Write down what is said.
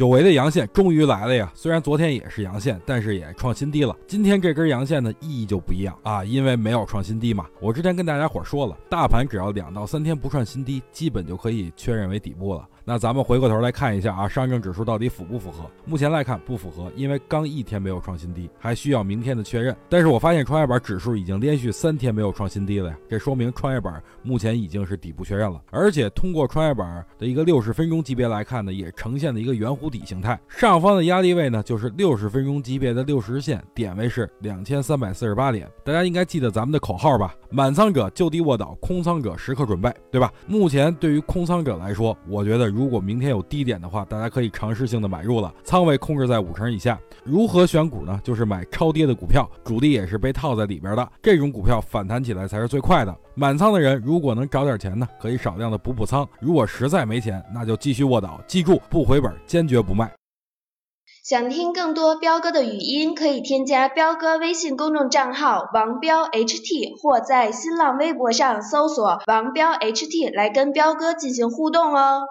久违的阳线终于来了呀！虽然昨天也是阳线，但是也创新低了。今天这根阳线呢，意义就不一样啊，因为没有创新低嘛。我之前跟大家伙说了，大盘只要两到三天不创新低，基本就可以确认为底部了。那咱们回过头来看一下啊，上证指数到底符不符合？目前来看不符合，因为刚一天没有创新低，还需要明天的确认。但是我发现创业板指数已经连续三天没有创新低了呀，这说明创业板目前已经是底部确认了。而且通过创业板的一个六十分钟级别来看呢，也呈现了一个圆弧底形态。上方的压力位呢，就是六十分钟级别的六十日线，点位是两千三百四十八点。大家应该记得咱们的口号吧？满仓者就地卧倒，空仓者时刻准备，对吧？目前对于空仓者来说，我觉得如果明天有低点的话，大家可以尝试性的买入了，仓位控制在五成以下。如何选股呢？就是买超跌的股票，主力也是被套在里边的，这种股票反弹起来才是最快的。满仓的人如果能找点钱呢，可以少量的补补仓；如果实在没钱，那就继续卧倒，记住不回本，坚决不卖。想听更多彪哥的语音，可以添加彪哥微信公众账号王彪 HT，或在新浪微博上搜索王彪 HT 来跟彪哥进行互动哦。